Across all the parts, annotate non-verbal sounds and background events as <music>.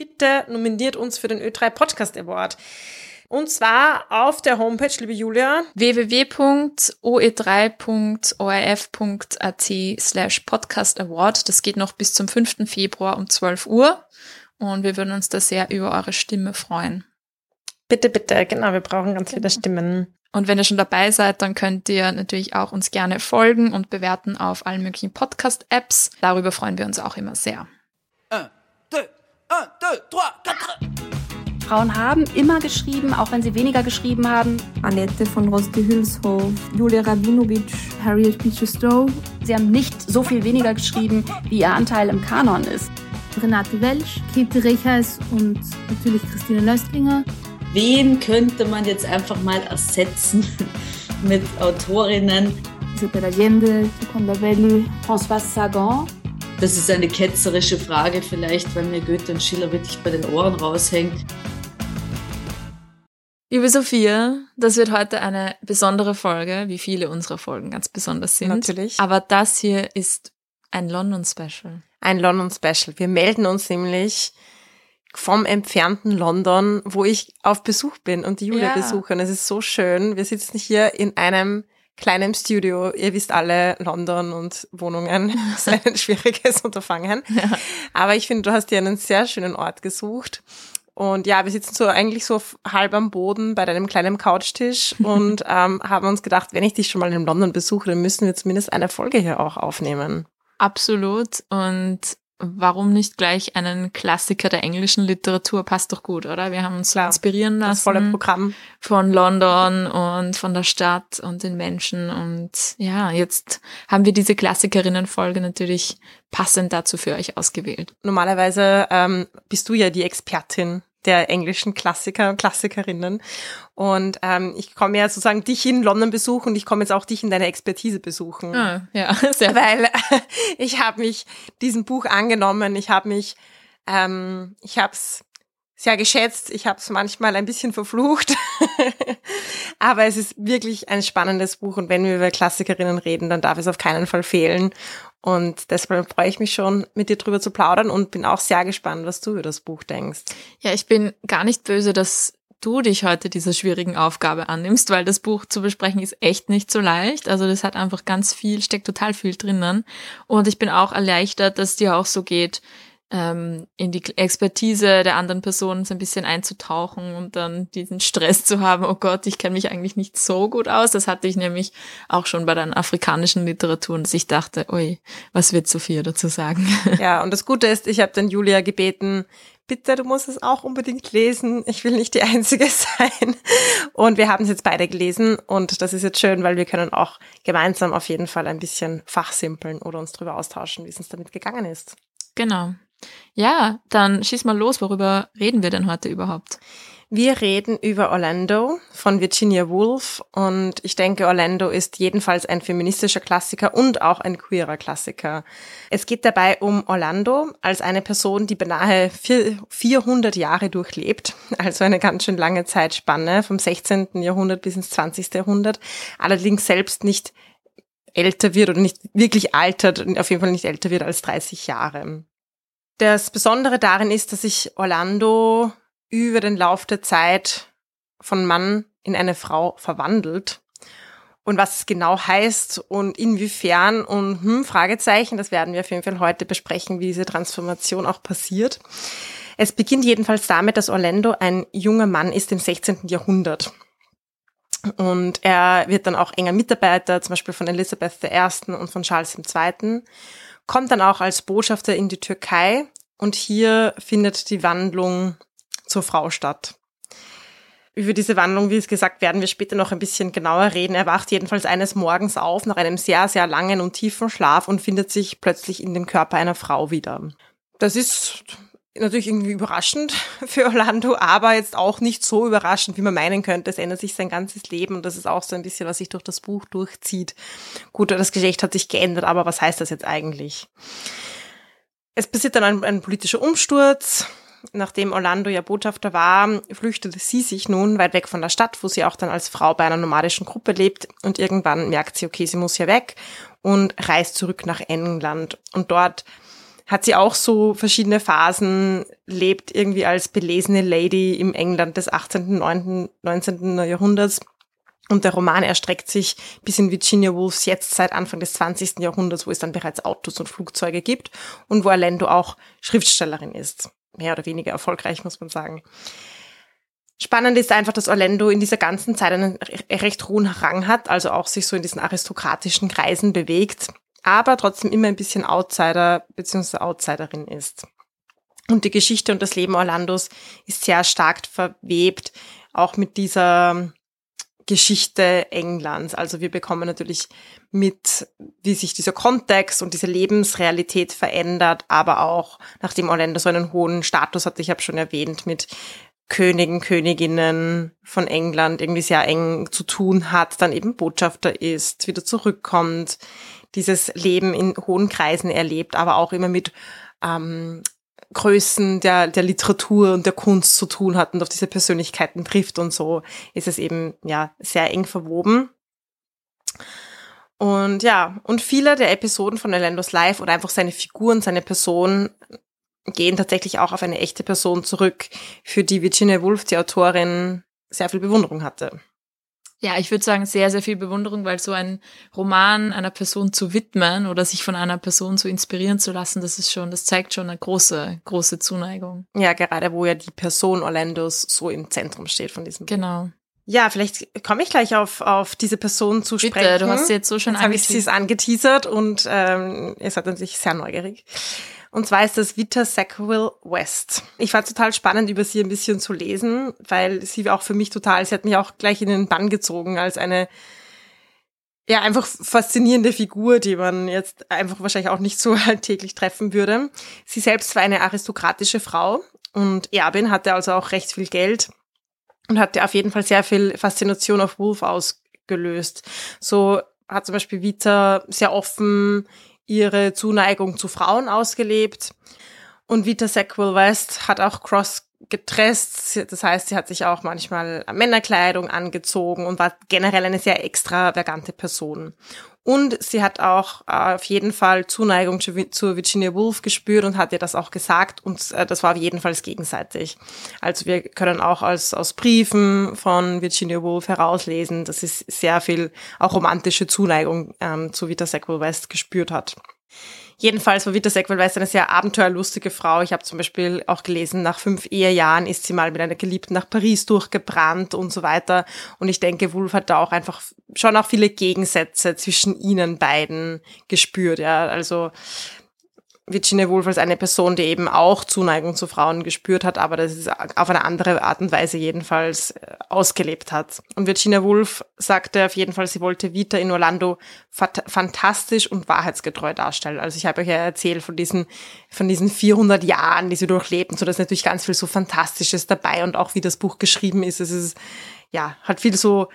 bitte nominiert uns für den Ö3 Podcast Award. Und zwar auf der Homepage, liebe Julia. www.oe3.orf.at e slash Podcast Award. Das geht noch bis zum 5. Februar um 12 Uhr. Und wir würden uns da sehr über eure Stimme freuen. Bitte, bitte, genau, wir brauchen ganz viele genau. Stimmen. Und wenn ihr schon dabei seid, dann könnt ihr natürlich auch uns gerne folgen und bewerten auf allen möglichen Podcast-Apps. Darüber freuen wir uns auch immer sehr. Ah. 1, 2, 3, 4. Frauen haben immer geschrieben, auch wenn sie weniger geschrieben haben. Annette von Rosti Hülshoff, Julia Rabinovic, Harriet Beecher Stowe. Sie haben nicht so viel weniger geschrieben, wie ihr Anteil im Kanon ist. Renate Welsch, Käthe Rechers und natürlich Christine Nöstlinger. Wen könnte man jetzt einfach mal ersetzen <laughs> mit Autorinnen? Isabel Allende, Tukonda Belli, François Sagan. Das ist eine ketzerische Frage vielleicht, weil mir Goethe und Schiller wirklich bei den Ohren raushängt. Liebe Sophia, das wird heute eine besondere Folge, wie viele unserer Folgen ganz besonders sind. Natürlich. Aber das hier ist ein London-Special. Ein London-Special. Wir melden uns nämlich vom entfernten London, wo ich auf Besuch bin und die Julia ja. besuche. Und es ist so schön. Wir sitzen hier in einem kleinen Studio. Ihr wisst alle, London und Wohnungen <laughs> ist ein schwieriges Unterfangen. Ja. Aber ich finde, du hast dir einen sehr schönen Ort gesucht. Und ja, wir sitzen so eigentlich so halb am Boden bei deinem kleinen Couchtisch <laughs> und ähm, haben uns gedacht, wenn ich dich schon mal in London besuche, dann müssen wir zumindest eine Folge hier auch aufnehmen. Absolut. Und warum nicht gleich einen Klassiker der englischen Literatur? Passt doch gut, oder? Wir haben uns Klar, inspirieren lassen. Das volle Programm. Von London und von der Stadt und den Menschen. Und ja, jetzt haben wir diese Klassikerinnenfolge natürlich passend dazu für euch ausgewählt. Normalerweise ähm, bist du ja die Expertin der englischen Klassiker und Klassikerinnen. Und ähm, ich komme ja sozusagen dich in London besuchen und ich komme jetzt auch dich in deine Expertise besuchen. Ah, ja, <laughs> sehr Weil äh, ich habe mich diesem Buch angenommen, ich habe mich, ähm, ich habe es sehr geschätzt, ich habe es manchmal ein bisschen verflucht, <laughs> aber es ist wirklich ein spannendes Buch und wenn wir über Klassikerinnen reden, dann darf es auf keinen Fall fehlen. Und deshalb freue ich mich schon, mit dir drüber zu plaudern und bin auch sehr gespannt, was du über das Buch denkst. Ja, ich bin gar nicht böse, dass du dich heute dieser schwierigen Aufgabe annimmst, weil das Buch zu besprechen ist echt nicht so leicht. Also das hat einfach ganz viel, steckt total viel drinnen. Und ich bin auch erleichtert, dass dir auch so geht, ähm, in die Expertise der anderen Person so ein bisschen einzutauchen und dann diesen Stress zu haben, oh Gott, ich kenne mich eigentlich nicht so gut aus. Das hatte ich nämlich auch schon bei den afrikanischen Literaturen, dass ich dachte, ui, was wird Sophia dazu sagen? <laughs> Ja, und das Gute ist, ich habe dann Julia gebeten, bitte, du musst es auch unbedingt lesen. Ich will nicht die Einzige <laughs> sein. Und wir haben es jetzt beide gelesen und das ist jetzt schön, weil wir können auch gemeinsam auf jeden Fall ein bisschen fachsimpeln oder uns darüber austauschen, wie es uns damit gegangen ist. Genau. Ja, dann schieß mal los. Worüber reden wir denn heute überhaupt? Wir reden über Orlando von Virginia Woolf und ich denke, Orlando ist jedenfalls ein feministischer Klassiker und auch ein queerer Klassiker. Es geht dabei um Orlando als eine Person, die beinahe 400 Jahre durchlebt, also eine ganz schön lange Zeitspanne vom 16. Jahrhundert bis ins 20. Jahrhundert, allerdings selbst nicht älter wird oder nicht wirklich altert, auf jeden Fall nicht älter wird als 30 Jahre. Das Besondere darin ist, dass sich Orlando über den Lauf der Zeit von Mann in eine Frau verwandelt. Und was es genau heißt und inwiefern und hm, Fragezeichen, das werden wir auf jeden Fall heute besprechen, wie diese Transformation auch passiert. Es beginnt jedenfalls damit, dass Orlando ein junger Mann ist im 16. Jahrhundert. Und er wird dann auch enger Mitarbeiter, zum Beispiel von Elisabeth I. und von Charles II kommt dann auch als Botschafter in die Türkei und hier findet die Wandlung zur Frau statt. Über diese Wandlung, wie es gesagt, werden wir später noch ein bisschen genauer reden. Er wacht jedenfalls eines Morgens auf nach einem sehr, sehr langen und tiefen Schlaf und findet sich plötzlich in dem Körper einer Frau wieder. Das ist natürlich irgendwie überraschend <laughs> für Orlando, aber jetzt auch nicht so überraschend, wie man meinen könnte. Es ändert sich sein ganzes Leben und das ist auch so ein bisschen, was sich durch das Buch durchzieht. Gut, das Geschlecht hat sich geändert, aber was heißt das jetzt eigentlich? Es passiert dann ein, ein politischer Umsturz. Nachdem Orlando ja Botschafter war, flüchtete sie sich nun weit weg von der Stadt, wo sie auch dann als Frau bei einer nomadischen Gruppe lebt. Und irgendwann merkt sie, okay, sie muss hier weg und reist zurück nach England. Und dort hat sie auch so verschiedene Phasen, lebt irgendwie als belesene Lady im England des 18., 19. Jahrhunderts. Und der Roman erstreckt sich bis in Virginia Woolfs jetzt seit Anfang des 20. Jahrhunderts, wo es dann bereits Autos und Flugzeuge gibt und wo Orlando auch Schriftstellerin ist. Mehr oder weniger erfolgreich, muss man sagen. Spannend ist einfach, dass Orlando in dieser ganzen Zeit einen recht hohen Rang hat, also auch sich so in diesen aristokratischen Kreisen bewegt aber trotzdem immer ein bisschen Outsider bzw. Outsiderin ist. Und die Geschichte und das Leben Orlandos ist sehr stark verwebt, auch mit dieser Geschichte Englands. Also wir bekommen natürlich mit, wie sich dieser Kontext und diese Lebensrealität verändert, aber auch, nachdem Orlando so einen hohen Status hat, ich habe schon erwähnt, mit Königen, Königinnen von England irgendwie sehr eng zu tun hat, dann eben Botschafter ist, wieder zurückkommt, dieses Leben in hohen Kreisen erlebt, aber auch immer mit ähm, Größen der, der Literatur und der Kunst zu tun hat und auf diese Persönlichkeiten trifft und so ist es eben ja sehr eng verwoben. Und ja, und viele der Episoden von Orlando's Life oder einfach seine Figuren, seine Person gehen tatsächlich auch auf eine echte Person zurück, für die Virginia Woolf, die Autorin, sehr viel Bewunderung hatte. Ja, ich würde sagen, sehr, sehr viel Bewunderung, weil so ein Roman einer Person zu widmen oder sich von einer Person so inspirieren zu lassen, das ist schon, das zeigt schon eine große, große Zuneigung. Ja, gerade wo ja die Person Orlandos so im Zentrum steht von diesem. Genau. Ja, vielleicht komme ich gleich auf, auf diese Person zu Bitte, sprechen. du hast sie jetzt so schon Jetzt habe ich sie angeteasert und ähm, ihr seid sich sehr neugierig. Und zwar ist das Vita Sackville West. Ich fand total spannend, über sie ein bisschen zu lesen, weil sie auch für mich total, sie hat mich auch gleich in den Bann gezogen als eine ja, einfach faszinierende Figur, die man jetzt einfach wahrscheinlich auch nicht so <laughs> alltäglich treffen würde. Sie selbst war eine aristokratische Frau und Erbin hatte also auch recht viel Geld und hatte auf jeden Fall sehr viel Faszination auf Wolf ausgelöst. So hat zum Beispiel Vita sehr offen ihre Zuneigung zu Frauen ausgelebt. Und Vita Sackville West hat auch Cross getresst. Das heißt, sie hat sich auch manchmal Männerkleidung angezogen und war generell eine sehr extravagante Person. Und sie hat auch äh, auf jeden Fall Zuneigung zu, Virginia Woolf gespürt und hat ihr das auch gesagt und äh, das war auf jeden Fall gegenseitig. Also wir können auch als, aus Briefen von Virginia Woolf herauslesen, dass sie sehr viel auch romantische Zuneigung ähm, zu Vita Sackville West gespürt hat. Jedenfalls war Vita Sackville West eine sehr abenteuerlustige Frau. Ich habe zum Beispiel auch gelesen, nach fünf Ehejahren ist sie mal mit einer Geliebten nach Paris durchgebrannt und so weiter. Und ich denke, Wolf hat da auch einfach schon auch viele Gegensätze zwischen ihnen beiden gespürt. Ja, also Virginia Woolf als eine Person, die eben auch Zuneigung zu Frauen gespürt hat, aber das ist auf eine andere Art und Weise jedenfalls äh, ausgelebt hat. Und Virginia Woolf sagte auf jeden Fall, sie wollte Vita in Orlando fantastisch und wahrheitsgetreu darstellen. Also ich habe euch ja erzählt von diesen, von diesen 400 Jahren, die sie durchlebten, so dass natürlich ganz viel so Fantastisches dabei und auch wie das Buch geschrieben ist. Es ist, ja, hat viel so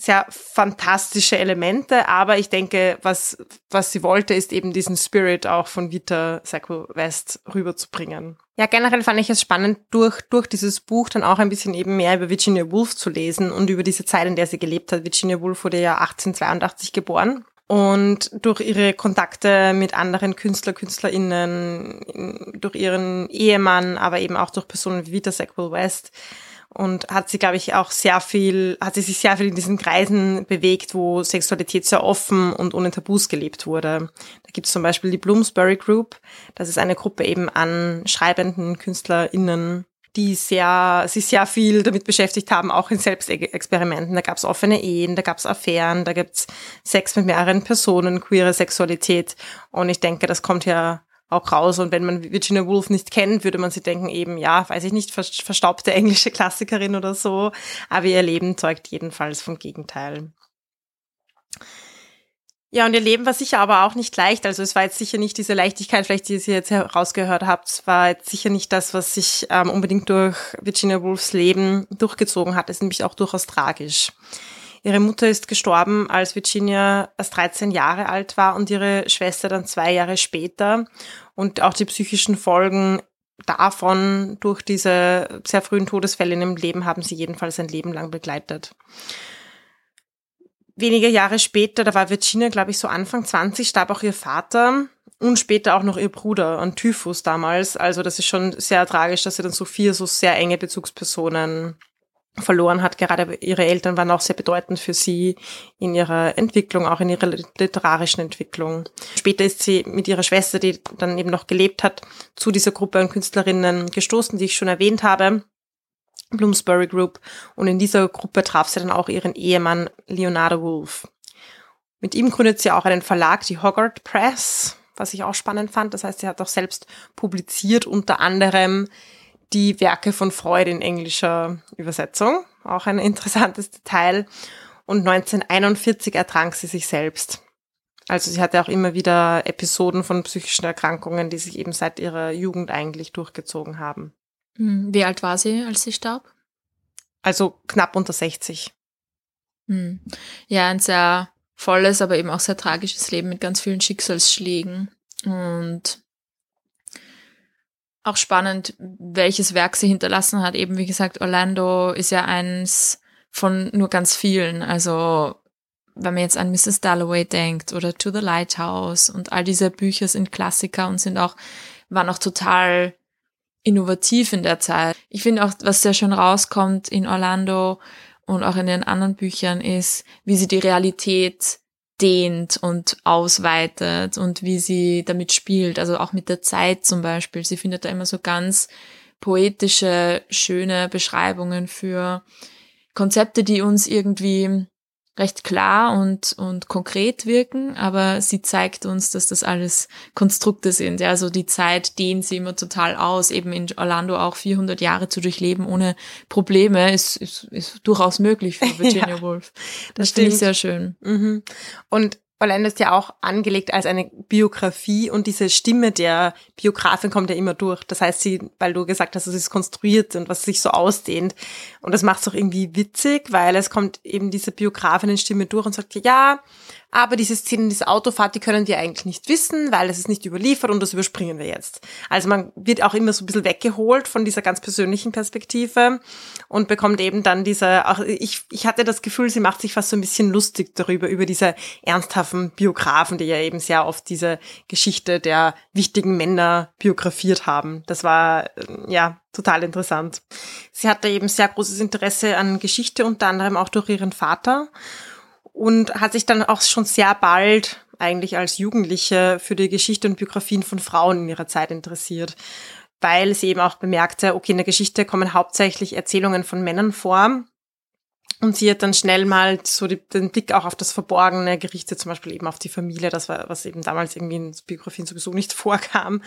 sehr fantastische Elemente, aber ich denke, was, was sie wollte, ist eben diesen Spirit auch von Vita Sackville West rüberzubringen. Ja, generell fand ich es spannend, durch, durch dieses Buch dann auch ein bisschen eben mehr über Virginia Woolf zu lesen und über diese Zeit, in der sie gelebt hat. Virginia Woolf wurde ja 1882 geboren. Und durch ihre Kontakte mit anderen Künstler, KünstlerInnen, durch ihren Ehemann, aber eben auch durch Personen wie Vita Sackville West, und hat sie, glaube ich, auch sehr viel, hat sie sich sehr viel in diesen Kreisen bewegt, wo Sexualität sehr offen und ohne Tabus gelebt wurde. Da gibt es zum Beispiel die Bloomsbury Group. Das ist eine Gruppe eben an schreibenden KünstlerInnen, die sehr, sich sehr viel damit beschäftigt haben, auch in Selbstexperimenten. Da gab es offene Ehen, da gab es Affären, da gibt es Sex mit mehreren Personen, queere Sexualität. Und ich denke, das kommt ja auch raus. Und wenn man Virginia Woolf nicht kennt, würde man sich denken, eben, ja, weiß ich nicht, verstaubte englische Klassikerin oder so. Aber ihr Leben zeugt jedenfalls vom Gegenteil. Ja, und ihr Leben war sicher aber auch nicht leicht. Also es war jetzt sicher nicht diese Leichtigkeit, vielleicht die ihr jetzt herausgehört habt, es war jetzt sicher nicht das, was sich ähm, unbedingt durch Virginia Woolfs Leben durchgezogen hat. Es ist nämlich auch durchaus tragisch. Ihre Mutter ist gestorben, als Virginia erst 13 Jahre alt war und ihre Schwester dann zwei Jahre später. Und auch die psychischen Folgen davon durch diese sehr frühen Todesfälle in ihrem Leben haben sie jedenfalls ein Leben lang begleitet. Wenige Jahre später, da war Virginia, glaube ich, so Anfang 20, starb auch ihr Vater. und später auch noch ihr Bruder an Typhus damals. Also das ist schon sehr tragisch, dass sie dann so vier so sehr enge Bezugspersonen verloren hat. Gerade ihre Eltern waren auch sehr bedeutend für sie in ihrer Entwicklung, auch in ihrer literarischen Entwicklung. Später ist sie mit ihrer Schwester, die dann eben noch gelebt hat, zu dieser Gruppe an Künstlerinnen gestoßen, die ich schon erwähnt habe. Bloomsbury Group. Und in dieser Gruppe traf sie dann auch ihren Ehemann Leonardo Wolf. Mit ihm gründet sie auch einen Verlag, die Hoggart Press, was ich auch spannend fand. Das heißt, sie hat auch selbst publiziert, unter anderem die Werke von Freud in englischer Übersetzung. Auch ein interessantes Detail. Und 1941 ertrank sie sich selbst. Also sie hatte auch immer wieder Episoden von psychischen Erkrankungen, die sich eben seit ihrer Jugend eigentlich durchgezogen haben. Hm, wie alt war sie, als sie starb? Also knapp unter 60. Hm. Ja, ein sehr volles, aber eben auch sehr tragisches Leben mit ganz vielen Schicksalsschlägen. Und auch spannend, welches Werk sie hinterlassen hat. Eben, wie gesagt, Orlando ist ja eins von nur ganz vielen. Also, wenn man jetzt an Mrs. Dalloway denkt oder To the Lighthouse und all diese Bücher sind Klassiker und sind auch, waren auch total innovativ in der Zeit. Ich finde auch, was sehr schön rauskommt in Orlando, und auch in den anderen Büchern ist, wie sie die Realität dehnt und ausweitet und wie sie damit spielt, also auch mit der Zeit zum Beispiel. Sie findet da immer so ganz poetische, schöne Beschreibungen für Konzepte, die uns irgendwie recht klar und, und konkret wirken, aber sie zeigt uns, dass das alles Konstrukte sind. Ja, also die Zeit dehnt sie immer total aus. Eben in Orlando auch 400 Jahre zu durchleben ohne Probleme ist, ist, ist durchaus möglich für <laughs> Virginia ja, Woolf. Das, das finde ich sehr schön. Mhm. Und Orlando ist ja auch angelegt als eine Biografie und diese Stimme der Biografin kommt ja immer durch. Das heißt, sie, weil du gesagt hast, es ist konstruiert und was sich so ausdehnt. Und das macht es auch irgendwie witzig, weil es kommt eben diese Biografinnen-Stimme durch und sagt, ja, aber diese Szenen, diese Autofahrt, die können wir eigentlich nicht wissen, weil es ist nicht überliefert und das überspringen wir jetzt. Also man wird auch immer so ein bisschen weggeholt von dieser ganz persönlichen Perspektive und bekommt eben dann diese, auch ich, ich hatte das Gefühl, sie macht sich fast so ein bisschen lustig darüber, über diese ernsthaften Biografen, die ja eben sehr oft diese Geschichte der wichtigen Männer biografiert haben. Das war, äh, ja, total interessant. Sie hatte eben sehr großes Interesse an Geschichte, unter anderem auch durch ihren Vater und hat sich dann auch schon sehr bald eigentlich als Jugendliche für die Geschichte und Biografien von Frauen in ihrer Zeit interessiert, weil sie eben auch bemerkte, okay, in der Geschichte kommen hauptsächlich Erzählungen von Männern vor. Und sie hat dann schnell mal so die, den Blick auch auf das Verborgene gerichtet, zum Beispiel eben auf die Familie, das war, was eben damals irgendwie in Biografien sowieso nicht <laughs> vorkam.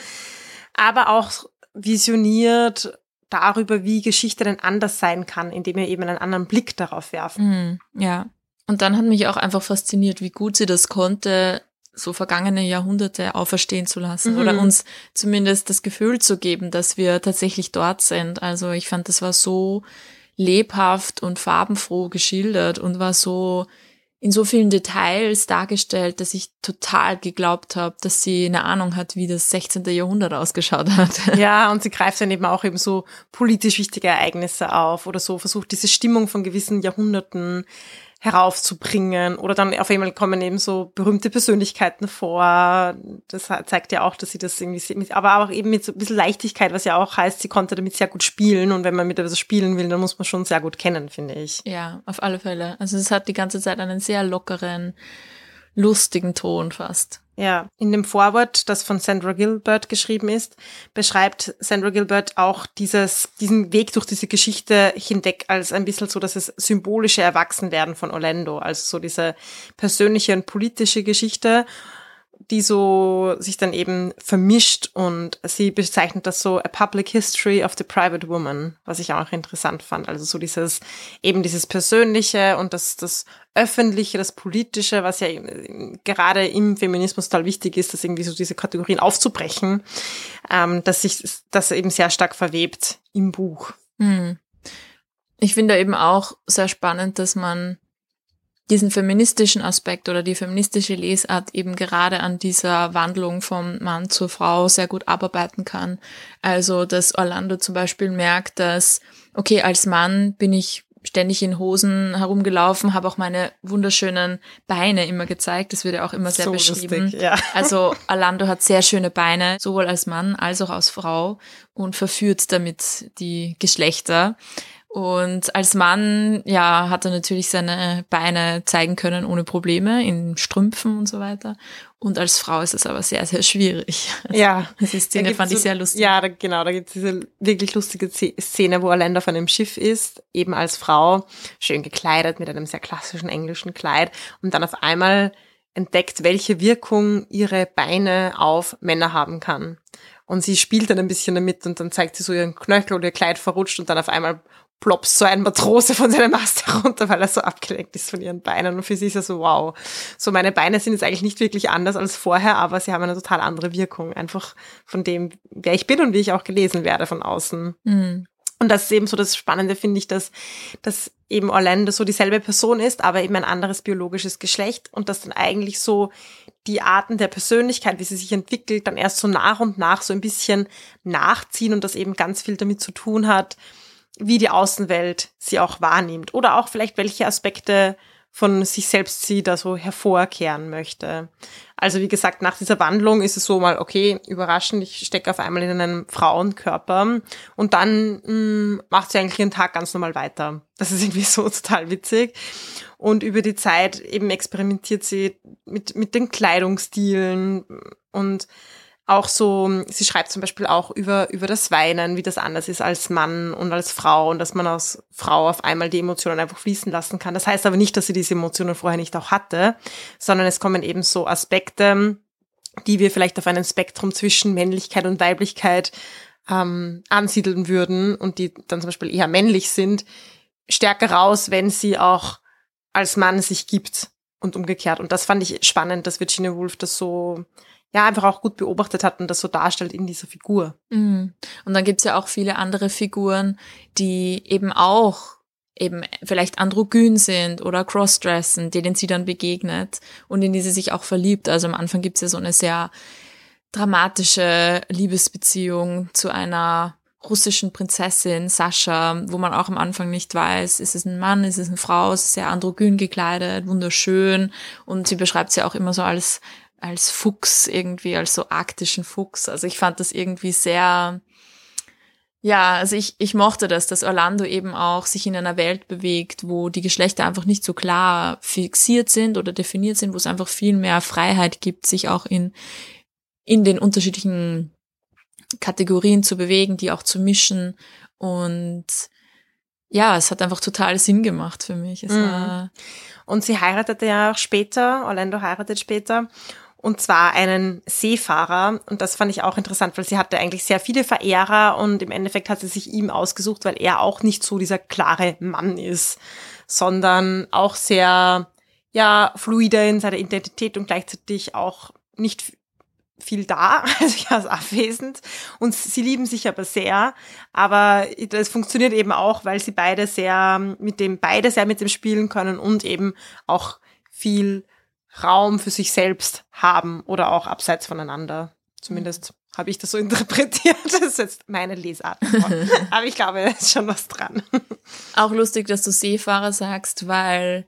Aber auch visioniert darüber, wie Geschichte denn anders sein kann, indem wir eben einen anderen Blick darauf werfen. Mm, ja. Und dann hat mich auch einfach fasziniert, wie gut sie das konnte, so vergangene Jahrhunderte auferstehen zu lassen mhm. oder uns zumindest das Gefühl zu geben, dass wir tatsächlich dort sind. Also ich fand, das war so lebhaft und farbenfroh geschildert und war so in so vielen Details dargestellt, dass ich total geglaubt habe, dass sie eine Ahnung hat, wie das 16. Jahrhundert ausgeschaut hat. <laughs> Ja, und sie greift dann eben auch eben so politisch wichtige Ereignisse auf oder so, versucht diese Stimmung von gewissen Jahrhunderten heraufzubringen. Oder dann auf einmal kommen eben so berühmte Persönlichkeiten vor. Das zeigt ja auch, dass sie das irgendwie mit, aber auch eben mit so ein bisschen Leichtigkeit, was ja auch heißt, sie konnte damit sehr gut spielen. Und wenn man mit etwas spielen will, dann muss man schon sehr gut kennen, finde ich. Ja, auf alle Fälle. Also es hat die ganze Zeit einen sehr lockeren, lustigen Ton fast. Ja, in dem Vorwort, das von Sandra Gilbert geschrieben ist, beschreibt Sandra Gilbert auch dieses, diesen Weg durch diese Geschichte hinweg als ein bisschen so, dass es symbolische Erwachsenwerden von Orlando, also so diese persönliche und politische Geschichte die so sich dann eben vermischt und sie bezeichnet das so a public history of the private woman, was ich auch interessant fand. Also so dieses, eben dieses Persönliche und das, das Öffentliche, das Politische, was ja gerade im Feminismus total wichtig ist, dass irgendwie so diese Kategorien aufzubrechen, ähm, dass sich das eben sehr stark verwebt im Buch. Hm. Ich finde eben auch sehr spannend, dass man diesen feministischen Aspekt oder die feministische Lesart eben gerade an dieser Wandlung vom Mann zur Frau sehr gut abarbeiten kann. Also, dass Orlando zum Beispiel merkt, dass, okay, als Mann bin ich ständig in Hosen herumgelaufen, habe auch meine wunderschönen Beine immer gezeigt. Das wird ja auch immer sehr So beschrieben. lustig, ja. <laughs> Also Orlando hat sehr schöne Beine, sowohl als Mann als auch als Frau und verführt damit die Geschlechter. Und als Mann, ja, hat er natürlich seine Beine zeigen können ohne Probleme in Strümpfen und so weiter. Und als Frau ist es aber sehr, sehr schwierig. <laughs> Ja. Die Szene fand ich so- sehr lustig. Ja, da, genau, da gibt es diese wirklich lustige Ze- Szene, wo Orlando auf einem Schiff ist, eben als Frau, schön gekleidet mit einem sehr klassischen englischen Kleid und dann auf einmal entdeckt, welche Wirkung ihre Beine auf Männer haben kann. Und sie spielt dann ein bisschen damit und dann zeigt sie so ihren Knöchel oder ihr Kleid verrutscht und dann auf einmal ploppt so ein Matrose von seinem Mast herunter, <laughs> weil er so abgelenkt ist von ihren Beinen. Und für sie ist er so, wow. So, meine Beine sind jetzt eigentlich nicht wirklich anders als vorher, aber sie haben eine total andere Wirkung. Einfach von dem, wer ich bin und wie ich auch gelesen werde von außen. Mhm. Und das ist eben so das Spannende, finde ich, dass, dass eben Orlando so dieselbe Person ist, aber eben ein anderes biologisches Geschlecht und dass dann eigentlich so die Arten der Persönlichkeit, wie sie sich entwickelt, dann erst so nach und nach so ein bisschen nachziehen und das eben ganz viel damit zu tun hat, wie die Außenwelt sie auch wahrnimmt oder auch vielleicht welche Aspekte von sich selbst sie da so hervorkehren möchte. Also wie gesagt, nach dieser Wandlung ist es so mal, okay, überraschend, ich stecke auf einmal in einem Frauenkörper und dann mh, macht sie eigentlich ihren Tag ganz normal weiter. Das ist irgendwie so <laughs> total witzig. Und über die Zeit eben experimentiert sie mit, mit den Kleidungsstilen und auch so, sie schreibt zum Beispiel auch über, über das Weinen, wie das anders ist als Mann und als Frau und dass man als Frau auf einmal die Emotionen einfach fließen lassen kann. Das heißt aber nicht, dass sie diese Emotionen vorher nicht auch hatte, sondern es kommen eben so Aspekte, die wir vielleicht auf einem Spektrum zwischen Männlichkeit und Weiblichkeit ähm, ansiedeln würden und die dann zum Beispiel eher männlich sind, stärker raus, wenn sie auch als Mann sich gibt und umgekehrt. Und das fand ich spannend, dass Virginia Woolf das so ja einfach auch gut beobachtet hat und das so darstellt in dieser Figur. Mhm. Und dann gibt's ja auch viele andere Figuren, die eben auch eben vielleicht androgyn sind oder crossdressen, denen sie dann begegnet und in die sie sich auch verliebt. Also am Anfang gibt's ja so eine sehr dramatische Liebesbeziehung zu einer russischen Prinzessin, Sascha, wo man auch am Anfang nicht weiß, ist es ein Mann, ist es eine Frau, es ist sehr androgyn gekleidet, wunderschön und sie beschreibt sie auch immer so als als Fuchs irgendwie, als so arktischen Fuchs. Also ich fand das irgendwie sehr, ja, also ich, ich mochte das, dass Orlando eben auch sich in einer Welt bewegt, wo die Geschlechter einfach nicht so klar fixiert sind oder definiert sind, wo es einfach viel mehr Freiheit gibt, sich auch in, in den unterschiedlichen Kategorien zu bewegen, die auch zu mischen und ja, es hat einfach total Sinn gemacht für mich. Es Mhm. war, Und sie heiratete ja auch später, Orlando heiratet später, und zwar einen Seefahrer. Und das fand ich auch interessant, weil sie hatte eigentlich sehr viele Verehrer und im Endeffekt hat sie sich ihm ausgesucht, weil er auch nicht so dieser klare Mann ist, sondern auch sehr, ja, fluide in seiner Identität und gleichzeitig auch nicht viel da, <laughs> also ja, ist abwesend. Und sie lieben sich aber sehr. Aber das funktioniert eben auch, weil sie beide sehr mit dem, beide sehr mit dem spielen können und eben auch viel Raum für sich selbst haben oder auch abseits voneinander. Zumindest habe ich das so <laughs> interpretiert. Das ist jetzt meine Lesart. <laughs> Aber ich glaube, da ist schon was dran. Auch lustig, dass du Seefahrer sagst, weil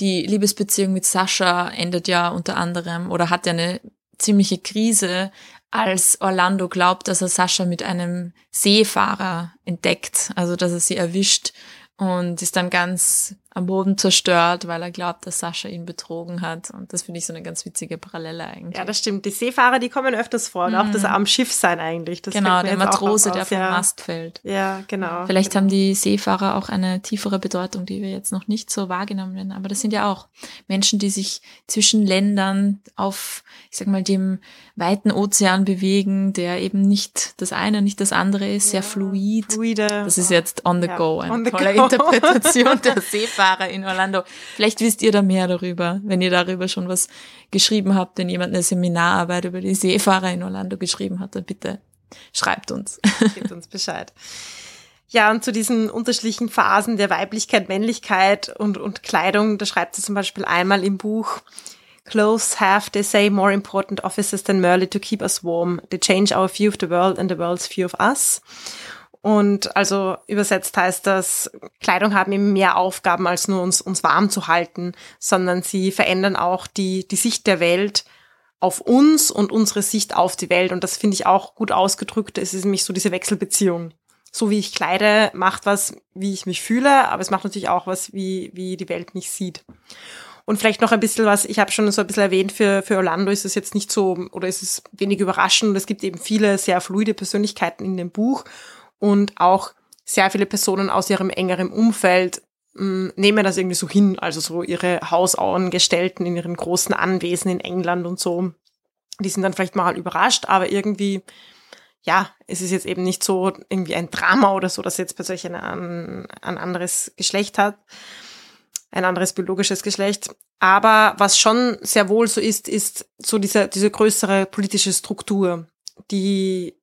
die Liebesbeziehung mit Sascha endet ja unter anderem oder hat ja eine ziemliche Krise, als Orlando glaubt, dass er Sascha mit einem Seefahrer entdeckt, also dass er sie erwischt und ist dann ganz am Boden zerstört, weil er glaubt, dass Sascha ihn betrogen hat. Und das finde ich so eine ganz witzige Parallele eigentlich. Ja, das stimmt. Die Seefahrer, die kommen öfters vor. Und auch das am Schiff sein eigentlich. Das genau, der Matrose, der vom ja. Mast fällt. Ja, genau. Vielleicht genau. haben die Seefahrer auch eine tiefere Bedeutung, die wir jetzt noch nicht so wahrgenommen werden. Aber das sind ja auch Menschen, die sich zwischen Ländern auf, ich sag mal, dem weiten Ozean bewegen, der eben nicht das eine, nicht das andere ist, sehr fluid. Fluide. Das ist jetzt on the Ja, go, eine on the tolle go. Interpretation der <laughs> Seefahrer in Orlando. Vielleicht wisst ihr da mehr darüber, wenn ihr darüber schon was geschrieben habt, wenn jemand eine Seminararbeit über die Seefahrer in Orlando geschrieben hat, dann bitte schreibt uns. Gebt uns Bescheid. Ja, und zu diesen unterschiedlichen Phasen der Weiblichkeit, Männlichkeit und, und Kleidung, da schreibt sie zum Beispiel einmal im Buch, Clothes have, they say, more important offices than merely to keep us warm. They change our view of the world and the world's view of us. Und also übersetzt heißt das, Kleidung haben eben mehr Aufgaben, als nur uns, uns warm zu halten, sondern sie verändern auch die, die Sicht der Welt auf uns und unsere Sicht auf die Welt. Und das finde ich auch gut ausgedrückt. Es ist nämlich so diese Wechselbeziehung. So wie ich kleide, macht was, wie ich mich fühle, aber es macht natürlich auch was, wie, wie die Welt mich sieht. Und vielleicht noch ein bisschen was, ich habe schon so ein bisschen erwähnt, für, für Orlando ist es jetzt nicht so, oder ist es wenig überraschend. Es gibt eben viele sehr fluide Persönlichkeiten in dem Buch und auch sehr viele Personen aus ihrem engeren Umfeld mh, mm, nehmen das irgendwie so hin, also so ihre Hausangestellten in ihren großen Anwesen in England und so. Die sind dann vielleicht mal überrascht, aber irgendwie, ja, es ist jetzt eben nicht so irgendwie ein Drama oder so, dass jetzt plötzlich ein, ein anderes Geschlecht hat, ein anderes biologisches Geschlecht. Aber was schon sehr wohl so ist, ist so diese, diese größere politische Struktur, die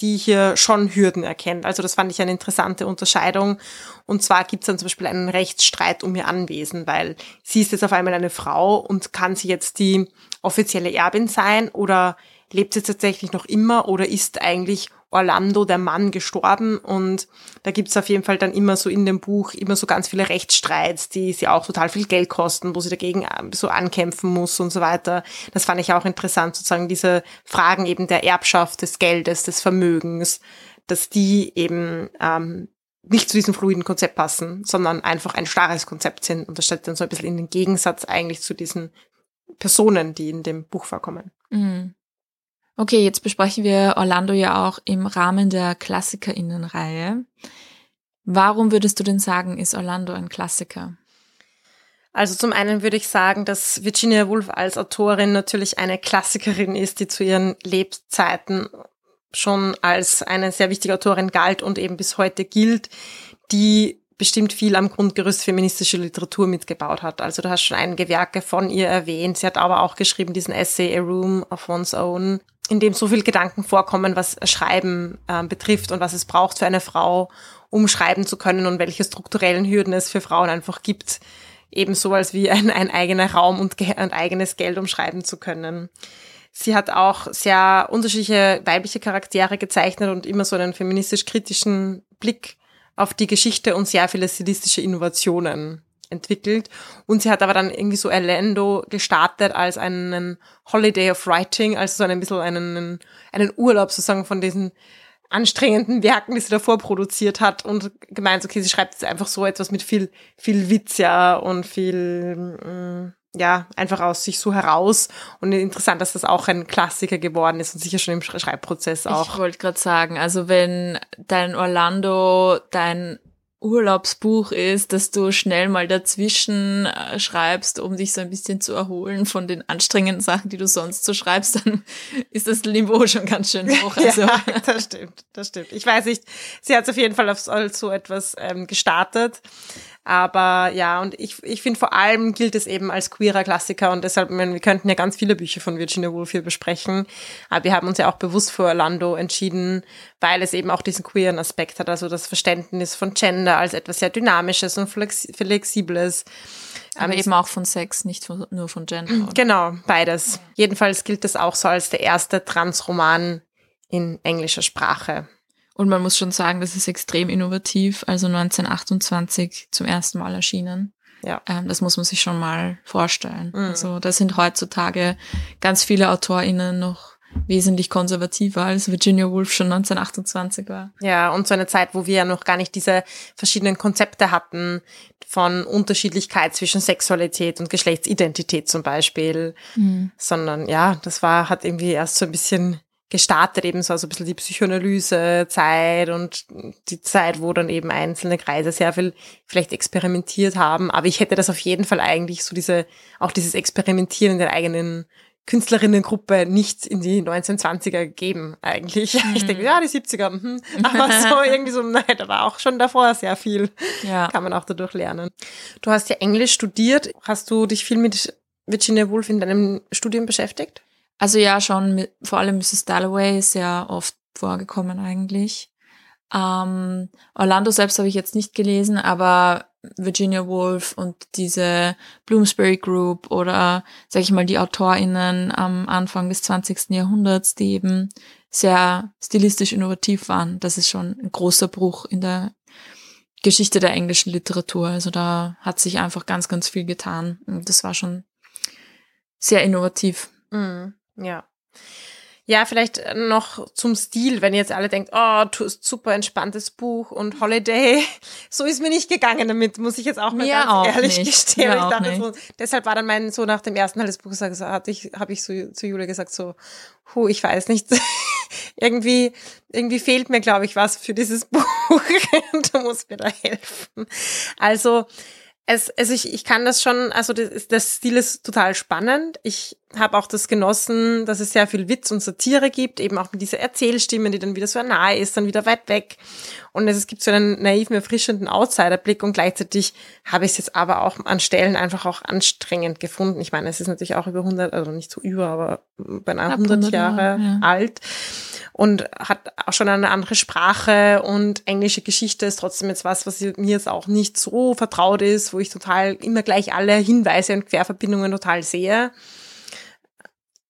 die hier schon Hürden erkennt. Also das fand ich eine interessante Unterscheidung. Und zwar gibt es dann zum Beispiel einen Rechtsstreit um ihr Anwesen, weil sie ist jetzt auf einmal eine Frau und kann sie jetzt die offizielle Erbin sein oder lebt sie tatsächlich noch immer oder ist eigentlich Orlando, der Mann, gestorben. Und da gibt's auf jeden Fall dann immer so in dem Buch immer so ganz viele Rechtsstreits, die sie auch total viel Geld kosten, wo sie dagegen äh, so ankämpfen muss und so weiter. Das fand ich auch interessant, sozusagen diese Fragen eben der Erbschaft, des Geldes, des Vermögens, dass die eben ähm, nicht zu diesem fluiden Konzept passen, sondern einfach ein starres Konzept sind. Und das steht dann so ein bisschen in den Gegensatz eigentlich zu diesen Personen, die in dem Buch vorkommen. Mhm. Okay, jetzt besprechen wir Orlando ja auch im Rahmen der Klassikerinnenreihe. Warum würdest du denn sagen, ist Orlando ein Klassiker? Also zum einen würde ich sagen, dass Virginia Woolf als Autorin natürlich eine Klassikerin ist, die zu ihren Lebzeiten schon als eine sehr wichtige Autorin galt und eben bis heute gilt, die bestimmt viel am Grundgerüst feministische Literatur mitgebaut hat. Also du hast schon einige Werke von ihr erwähnt. Sie hat aber auch geschrieben diesen Essay A Room of One's Own in dem so viel Gedanken vorkommen, was Schreiben äh, betrifft und was es braucht für eine Frau, um schreiben zu können und welche strukturellen Hürden es für Frauen einfach gibt, ebenso als wie ein, ein eigener Raum und ein eigenes Geld, um schreiben zu können. Sie hat auch sehr unterschiedliche weibliche Charaktere gezeichnet und immer so einen feministisch-kritischen Blick auf die Geschichte und sehr viele stilistische Innovationen entwickelt. Und sie hat aber dann irgendwie so Orlando gestartet als einen Holiday of Writing, also so ein bisschen einen, einen Urlaub sozusagen von diesen anstrengenden Werken, die sie davor produziert hat und gemeint, okay, sie schreibt jetzt einfach so etwas mit viel, viel Witz, ja, und viel, mm, ja, einfach aus sich so heraus. Und interessant, dass das auch ein Klassiker geworden ist und sicher schon im Schreibprozess auch. Ich wollte gerade sagen, also wenn dein Orlando dein Urlaubsbuch ist, dass du schnell mal dazwischen äh, schreibst, um dich so ein bisschen zu erholen von den anstrengenden Sachen, die du sonst so schreibst, dann <laughs> ist das Niveau schon ganz schön hoch. <laughs> Also. ja, das stimmt, das stimmt. Ich weiß nicht, sie hat auf jeden Fall auf so etwas ähm, gestartet. Aber ja, und ich, ich finde vor allem gilt es eben als queerer Klassiker und deshalb, meine, wir könnten ja ganz viele Bücher von Virginia Woolf hier besprechen. Aber wir haben uns ja auch bewusst für Orlando entschieden, weil es eben auch diesen queeren Aspekt hat, also das Verständnis von Gender als etwas sehr Dynamisches und Flexibles. Aber ähm, eben auch von Sex, nicht von, nur von Gender. Oder? <clears throat> Genau, beides. Jedenfalls gilt das auch so als der erste Transroman in englischer Sprache. Und man muss schon sagen, das ist extrem innovativ. Also 1928 zum ersten Mal erschienen. Ja. Ähm, das muss man sich schon mal vorstellen. Mhm. Also da sind heutzutage ganz viele AutorInnen noch wesentlich konservativer als Virginia Woolf schon 1928 war. Ja, und so eine Zeit, wo wir ja noch gar nicht diese verschiedenen Konzepte hatten von Unterschiedlichkeit zwischen Sexualität und Geschlechtsidentität zum Beispiel, mhm. sondern ja, das war, hat irgendwie erst so ein bisschen gestartet, eben so also ein bisschen die Psychoanalyse-Zeit und die Zeit, wo dann eben einzelne Kreise sehr viel vielleicht experimentiert haben. Aber ich hätte das auf jeden Fall eigentlich so diese, auch dieses Experimentieren in der eigenen Künstlerinnengruppe nicht in die 1920er gegeben, eigentlich. <laughs> Mhm. Ich denke, ja, die 70er, hm. <laughs> aber so irgendwie so, nein, da war auch schon davor sehr viel. Ja. Kann man auch dadurch lernen. Du hast ja Englisch studiert. Hast du dich viel mit Virginia Woolf in deinem Studium beschäftigt? Also ja, schon mit, vor allem Mrs. Dalloway ist ja oft vorgekommen eigentlich. Ähm, Orlando selbst habe ich jetzt nicht gelesen, aber Virginia Woolf und diese Bloomsbury Group oder sag ich mal die AutorInnen am Anfang des 20. Jahrhunderts, die eben sehr stilistisch innovativ waren. Das ist schon ein großer Bruch in der Geschichte der englischen Literatur. Also da hat sich einfach ganz, ganz viel getan. Und das war schon sehr innovativ. Mhm. Ja. Ja, vielleicht noch zum Stil, wenn ihr jetzt alle denkt, oh, du hast super entspanntes Buch und Holiday. <laughs> So ist mir nicht gegangen damit, muss ich jetzt auch mal Mir ganz auch ehrlich nicht. gestehen. Mir Ich auch dachte so, deshalb war dann mein, so nach dem ersten Teil des Buches, hatte ich, habe ich so zu Jule gesagt, so, hu, ich weiß nicht. <laughs> irgendwie, irgendwie fehlt mir, glaube ich, was für dieses <laughs> Buch. du musst mir da helfen. Also, es, also ich, ich kann das schon, also das, das Stil ist total spannend. Ich habe auch das genossen, dass es sehr viel Witz und Satire gibt, eben auch mit dieser Erzählstimme, die dann wieder so nahe ist, dann wieder weit weg. Und es, es gibt so einen naiven, erfrischenden Outsiderblick und gleichzeitig habe ich es jetzt aber auch an Stellen einfach auch anstrengend gefunden. Ich meine, es ist natürlich auch über 100, also nicht so über, aber Knapp 100 100 Jahre Jahre, ja. alt und hat auch schon eine andere Sprache und englische Geschichte ist trotzdem jetzt was, was mir jetzt auch nicht so vertraut ist, wo ich total immer gleich alle Hinweise und Querverbindungen total sehe.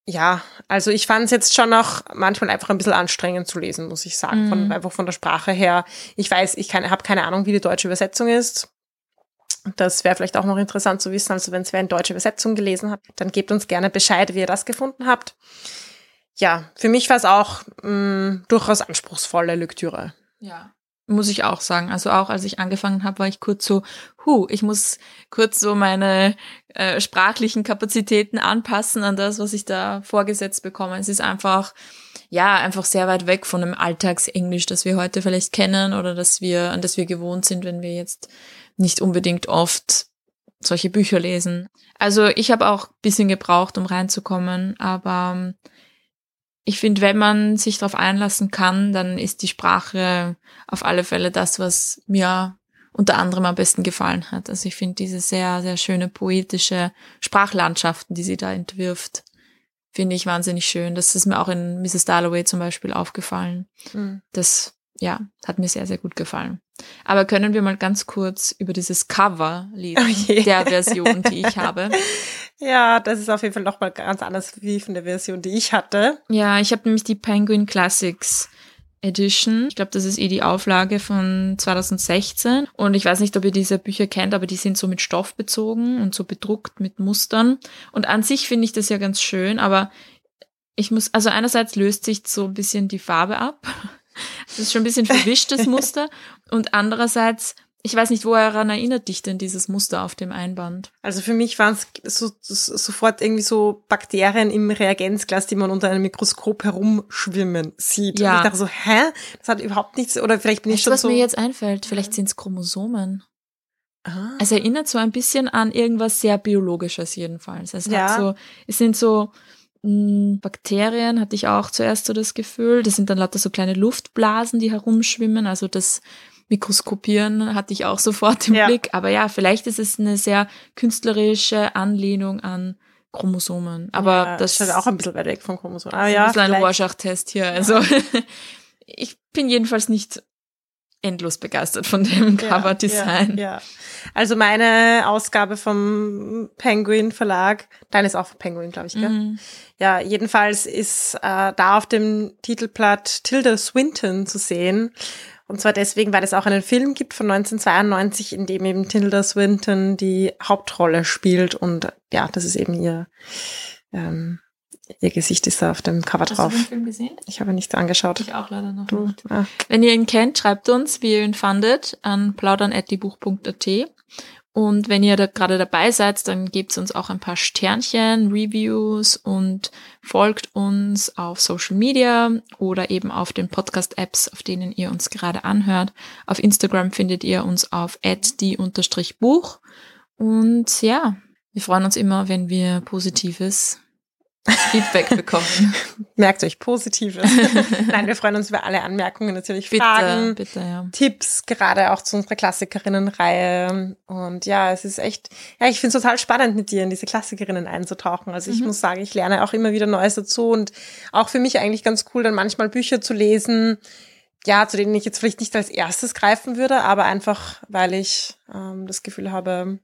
Ja, also ich fand es jetzt schon auch manchmal einfach ein bisschen anstrengend zu lesen, muss ich sagen, von, einfach von der Sprache her. Ich weiß, ich habe keine Ahnung, wie die deutsche Übersetzung ist. Das wäre vielleicht auch noch interessant zu wissen. Also wenn es wer in deutsche Übersetzung gelesen hat, dann gebt uns gerne Bescheid, wie ihr das gefunden habt. Ja, für mich war es auch mh, durchaus anspruchsvolle Lektüre. Ja. Muss ich auch sagen. Also auch als ich angefangen habe, war ich kurz so, hu, ich muss kurz so meine äh, sprachlichen Kapazitäten anpassen an das, was ich da vorgesetzt bekomme. Es ist einfach, ja, einfach sehr weit weg von dem Alltagsenglisch, das wir heute vielleicht kennen oder das wir, an das wir gewohnt sind, wenn wir jetzt nicht unbedingt oft solche Bücher lesen. Also ich habe auch bisschen gebraucht, um reinzukommen, aber ähm, ich finde, wenn man sich darauf einlassen kann, dann ist die Sprache auf alle Fälle das, was mir unter anderem am besten gefallen hat. Also ich finde diese sehr, sehr schöne poetische Sprachlandschaften, die sie da entwirft, finde ich wahnsinnig schön. Das ist mir auch in Mrs. Dalloway zum Beispiel aufgefallen. Das, ja, hat mir sehr, sehr gut gefallen. Aber können wir mal ganz kurz über dieses Cover reden, Oh der Version, die ich habe. <laughs> Ja, das ist auf jeden Fall nochmal ganz anders wie von der Version, die ich hatte. Ja, ich habe nämlich die Penguin Classics Edition. Ich glaube, das ist eh die Auflage von 2016. Und ich weiß nicht, ob ihr diese Bücher kennt, aber die sind so mit Stoff bezogen und so bedruckt mit Mustern. Und an sich finde ich das ja ganz schön, aber ich muss, also einerseits löst sich so ein bisschen die Farbe ab. <laughs> Das ist schon ein bisschen verwischtes <laughs> Muster. Und andererseits, ich weiß nicht, woran erinnert dich denn dieses Muster auf dem Einband? Also für mich waren es so, so, sofort irgendwie so Bakterien im Reagenzglas, die man unter einem Mikroskop herumschwimmen sieht. Ja. Und ich dachte so, hä? Das hat überhaupt nichts, oder vielleicht bin ich Weißt schon was so. mir jetzt einfällt? Vielleicht sind es Chromosomen. ah. Es erinnert so ein bisschen an irgendwas sehr Biologisches jedenfalls. Es Ja. hat so, es sind so mh, Bakterien, hatte ich auch zuerst so das Gefühl. Das sind dann lauter so kleine Luftblasen, die herumschwimmen. Also das Mikroskopieren hatte ich auch sofort im Ja. Blick. Aber ja, vielleicht ist es eine sehr künstlerische Anlehnung an Chromosomen. Aber ja, das ist halt auch ein bisschen weit weg vom Chromosom. das Aber ist ja, ein bisschen ein Rorschach-Test hier. Also <laughs> ich bin jedenfalls nicht endlos begeistert von dem Ja, Cover-Design. Ja, ja. Also meine Ausgabe vom Penguin Verlag, deine ist auch von Penguin, glaube ich, gell? Mhm. Ja, jedenfalls ist äh, da auf dem Titelblatt Tilda Swinton zu sehen. Und zwar deswegen, weil es auch einen Film gibt von 1992, in dem eben Tilda Swinton die Hauptrolle spielt. Und ja, das ist eben ihr, ähm, ihr Gesicht ist da auf dem Cover Hast drauf. du den Film gesehen? Ich habe nichts angeschaut. Ich auch leider noch Du, nicht. ah, Wenn ihr ihn kennt, schreibt uns, wie ihr ihn fandet, an plaudern.diebuch.at. Und wenn ihr da gerade dabei seid, dann gebt uns auch ein paar Sternchen, Reviews und folgt uns auf Social Media oder eben auf den Podcast-Apps, auf denen ihr uns gerade anhört. Auf Instagram findet ihr uns auf die-buch. Und ja, wir freuen uns immer, wenn wir positives Feedback bekommen. <laughs> merkt euch Positives. <laughs> Nein, wir freuen uns über alle Anmerkungen, natürlich Bitte, Fragen, bitte, ja. Tipps, gerade auch zu unserer Klassikerinnenreihe. Und ja, es ist echt, ja, ich finde es total spannend, mit dir in diese Klassikerinnen einzutauchen. Also ich Mhm. muss sagen, ich lerne auch immer wieder Neues dazu und auch für mich eigentlich ganz cool, dann manchmal Bücher zu lesen, ja, zu denen ich jetzt vielleicht nicht als erstes greifen würde, aber einfach, weil ich ähm, das Gefühl habe,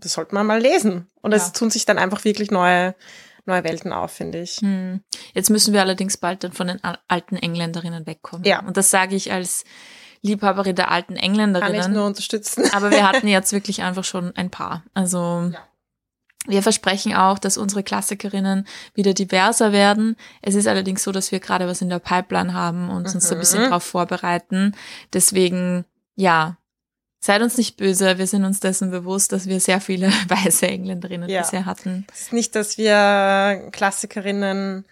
das sollte man mal lesen. Und es Ja. tun sich dann einfach wirklich neue, neue Welten auf, finde ich. Hm. Jetzt müssen wir allerdings bald dann von den alten Engländerinnen wegkommen. Ja. Und das sage ich als Liebhaberin der alten Kann Engländerinnen. ich nur unterstützen. Aber wir <laughs> hatten jetzt wirklich einfach schon ein paar. Also Ja. wir versprechen auch, dass unsere Klassikerinnen wieder diverser werden. Es ist allerdings so, dass wir gerade was in der Pipeline haben und uns da ein bisschen Mhm. drauf vorbereiten. Deswegen, ja, seid uns nicht böse. Wir sind uns dessen bewusst, dass wir sehr viele <laughs> weiße Engländerinnen Ja. bisher hatten. Es ist nicht, dass wir Klassikerinnen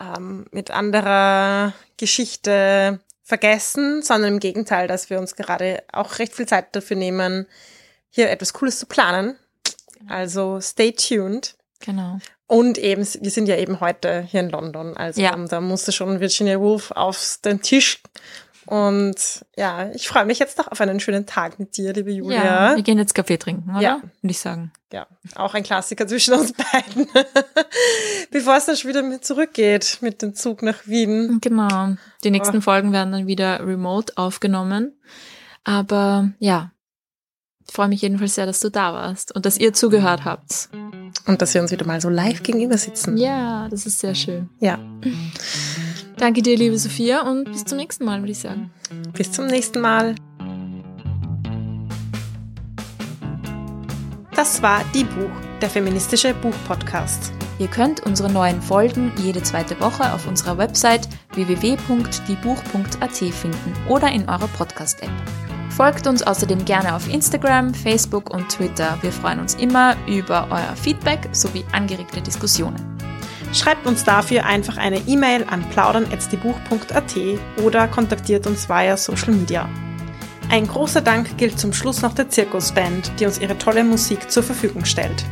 ähm, mit anderer Geschichte vergessen, sondern im Gegenteil, dass wir uns gerade auch recht viel Zeit dafür nehmen, hier etwas Cooles zu planen. Also stay tuned. Genau. Und eben, wir sind ja eben heute hier in London. Also Ja. da musste schon Virginia Woolf auf den Tisch. Und ja, ich freue mich jetzt noch auf einen schönen Tag mit dir, liebe Julia. Ja, wir gehen jetzt Kaffee trinken, oder? Ja. Würde ich sagen. Ja, auch ein Klassiker zwischen uns beiden. <laughs> Bevor es dann schon wieder mit zurückgeht mit dem Zug nach Wien. Genau. Die nächsten Oh. Folgen werden dann wieder remote aufgenommen. Aber ja, ich freue mich jedenfalls sehr, dass du da warst und dass ihr zugehört habt. Und dass wir uns wieder mal so live gegenüber sitzen. Ja, das ist sehr schön. Ja. Danke dir, liebe Sophia, und bis zum nächsten Mal, würde ich sagen. Bis zum nächsten Mal. Das war Die Buch, der feministische Buchpodcast. Ihr könnt unsere neuen Folgen jede zweite Woche auf unserer Website www.diebuch.at finden oder in eurer Podcast-App. Folgt uns außerdem gerne auf Instagram, Facebook und Twitter. Wir freuen uns immer über euer Feedback sowie angeregte Diskussionen. Schreibt uns dafür einfach eine E-Mail an plaudern.diebuch.at oder kontaktiert uns via Social Media. Ein großer Dank gilt zum Schluss noch der Zirkusband, die uns ihre tolle Musik zur Verfügung stellt.